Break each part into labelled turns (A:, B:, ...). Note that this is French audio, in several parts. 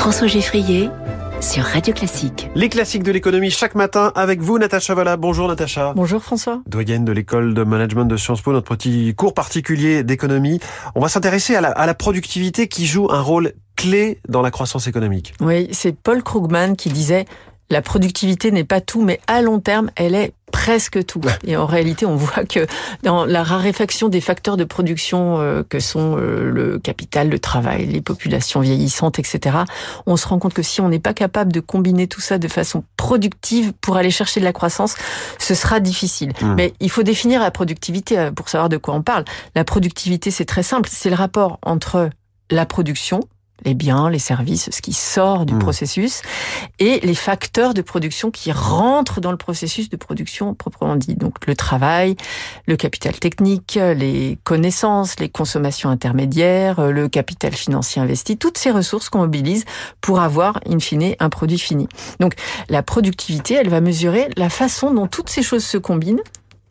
A: François Geffrier sur Radio Classique.
B: Les classiques de l'économie chaque matin avec vous, Natacha Valla. Bonjour Natacha.
C: Bonjour François.
B: Doyenne de l'école de management de Sciences Po, notre petit cours particulier d'économie. On va s'intéresser à la, à la productivité qui joue un rôle clé dans la croissance économique.
C: Oui, c'est Paul Krugman qui disait la productivité n'est pas tout, mais à long terme, elle est presque tout. Et en réalité, on voit que dans la raréfaction des facteurs de production euh, que sont euh, le capital, le travail, les populations vieillissantes, etc., on se rend compte que si on n'est pas capable de combiner tout ça de façon productive pour aller chercher de la croissance, ce sera difficile.
B: Mmh.
C: Mais il faut définir la productivité euh, pour savoir de quoi on parle. La productivité, c'est très simple. C'est le rapport entre la production, les biens, les services, ce qui sort du
B: Mmh.
C: processus, et les facteurs de production qui rentrent dans le processus de production proprement dit. Donc le travail, le capital technique, les connaissances, les consommations intermédiaires, le capital financier investi, toutes ces ressources qu'on mobilise pour avoir, in fine, un produit fini. Donc la productivité, elle va mesurer la façon dont toutes ces choses se combinent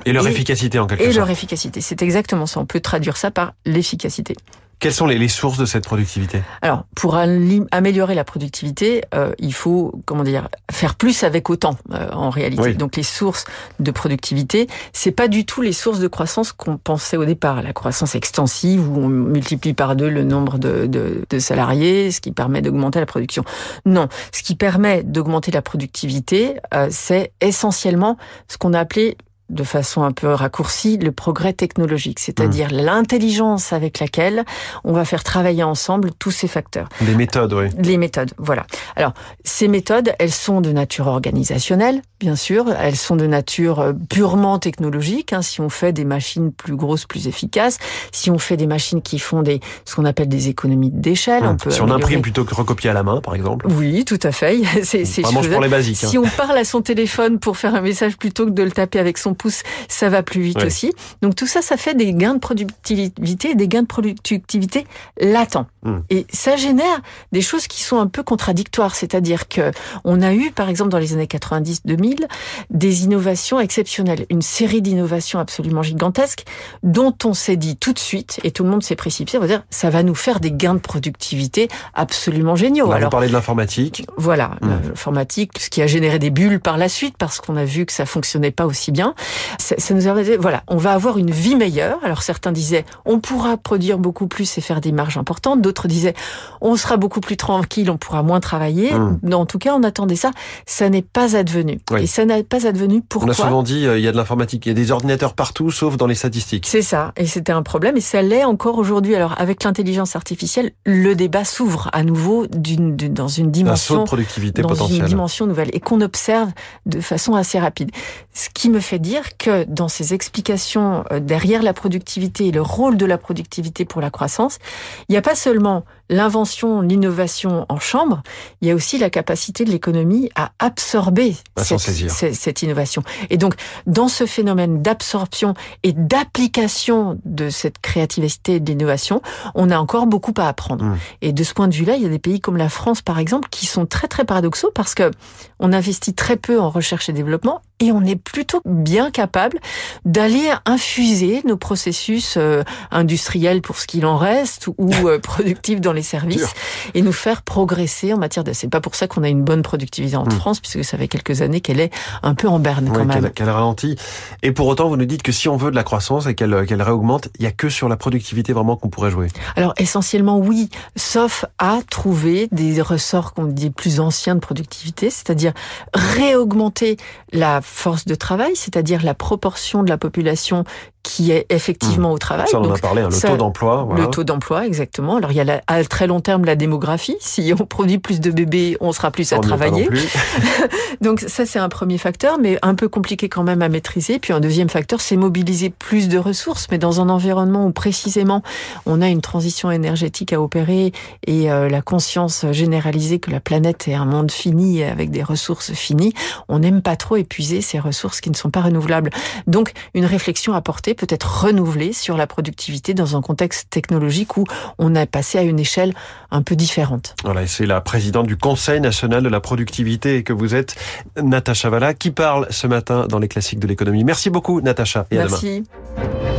B: Et leur
C: Et-
B: efficacité en quelque
C: et
B: sorte.
C: leur efficacité. C'est exactement ça. On peut traduire ça par l'efficacité.
B: Quelles sont les, les sources de cette productivité?
C: Alors, pour améliorer la productivité, euh, il faut, comment dire, faire plus avec autant, euh, en réalité.
B: Oui.
C: Donc, les sources de productivité, c'est pas du tout les sources de croissance qu'on pensait au départ. La croissance extensive, où on multiplie par deux le nombre de, de- de salariés, ce qui permet d'augmenter la production. Non, ce qui permet d'augmenter la productivité, euh, c'est essentiellement ce qu'on a appelé de façon un peu raccourcie, le progrès technologique, c'est-à-dire l'intelligence avec laquelle on va faire travailler ensemble tous ces facteurs.
B: Des méthodes, oui.
C: Les méthodes, voilà. Alors, ces méthodes, elles sont de nature organisationnelle, bien sûr. Elles sont de nature euh, purement technologique. hein. si on fait des machines plus grosses, plus efficaces, si on fait des machines qui font des ce qu'on appelle des économies d'échelle, on peut
B: Mmh. si on imprime plutôt que recopier à la main, par exemple.
C: Oui, tout à fait. C'est c'est
B: Vraiment
C: chose-
B: pour les basiques. hein.
C: si on parle à son téléphone pour faire un message plutôt que de le taper avec son pouce, ça va plus vite
B: Ouais.
C: aussi. Donc tout ça, ça fait des gains de productivité, des gains de productivité latents.
B: Mm.
C: Et ça génère des choses qui sont un peu contradictoires. C'est-à-dire que on a eu, par exemple, dans les années 90-2000, des innovations exceptionnelles, une série d'innovations absolument gigantesques dont on s'est dit tout de suite, et tout le monde s'est précipité, on va dire, ça va nous faire des gains de productivité absolument géniaux.
B: On
C: Alors,
B: parler de l'informatique.
C: voilà,
B: Mm.
C: l'informatique, ce qui a généré des bulles par la suite parce qu'on a vu que ça fonctionnait pas aussi bien. Ça, ça nous a dit, voilà, on va avoir une vie meilleure. Alors certains disaient, on pourra produire beaucoup plus et faire des marges importantes. D'autres disaient, on sera beaucoup plus tranquille, on pourra moins travailler.
B: Mm.
C: En tout cas, on attendait ça. Ça n'est pas advenu.
B: Oui.
C: Et ça n'est pas advenu
B: On
C: pourquoi
B: a souvent dit, euh, il y a de l'informatique, il y a des ordinateurs partout, sauf dans les statistiques.
C: c'est ça, et c'était un problème, et ça l'est encore aujourd'hui. Alors, avec l'intelligence artificielle, le débat s'ouvre à nouveau d'une, d'une- dans une
B: Un saut de
C: dimension
B: productivité
C: dans une dimension nouvelle et qu'on observe de façon assez rapide. Ce qui me fait dire que dans ces explications euh, derrière la productivité et le rôle de la productivité pour la croissance, il n'y a pas seulement l'invention, l'innovation en chambre, il y a aussi la capacité de l'économie à absorber cette,
B: saisir.
C: cette- cette innovation. Et donc, dans ce phénomène d'absorption et d'application de cette créativité et de l'innovation, on a encore beaucoup à apprendre.
B: Mm.
C: Et de ce point de vue-là, il y a des pays comme la France, par exemple, qui sont très très paradoxaux parce que on investit très peu en recherche et développement et on est plutôt bien capable d'aller infuser nos processus euh, industriels pour ce qu'il en reste ou euh, productifs dans les services
B: Dur.
C: et nous faire progresser en matière de. C'est pas pour ça qu'on a une bonne productivité en
B: Mm.
C: France puisque ça fait quelques années qu'elle est un peu en berne quand même.
B: qu'elle qu'elle ralentit. Et pour autant, vous nous dites que si on veut de la croissance et qu'elle qu'elle réaugmente, il y a que sur la productivité vraiment qu'on pourrait jouer.
C: Alors essentiellement oui, sauf à trouver des ressorts qu'on dit plus anciens de productivité, c'est-à-dire réaugmenter la force de travail, c'est-à-dire la proportion de la population qui est effectivement au travail.
B: Ça, on en
C: Donc,
B: a parlé, hein, le
C: ça-
B: taux d'emploi. Voilà.
C: Le taux d'emploi, exactement. Alors il y a la- à très long terme la démographie. Si on produit plus de bébés, on sera plus à
B: On
C: travailler.
B: plus.
C: Donc ça c'est un premier facteur, mais un peu compliqué quand même à maîtriser. Puis un deuxième facteur, c'est mobiliser plus de ressources, mais dans un environnement où précisément on a une transition énergétique à opérer et euh, la conscience généralisée que la planète est un monde fini avec des ressources finies, on n'aime pas trop épuiser ces ressources qui ne sont pas renouvelables. Donc une réflexion à porter peut être renouvelée sur la productivité dans un contexte technologique où on a passé à une échelle un peu différente.
B: Voilà, et c'est la présidente du Conseil national de la productivité que vous êtes, Natacha Valla, qui parle ce matin dans les classiques de l'économie. Merci beaucoup, Natacha, et à demain.
C: Merci.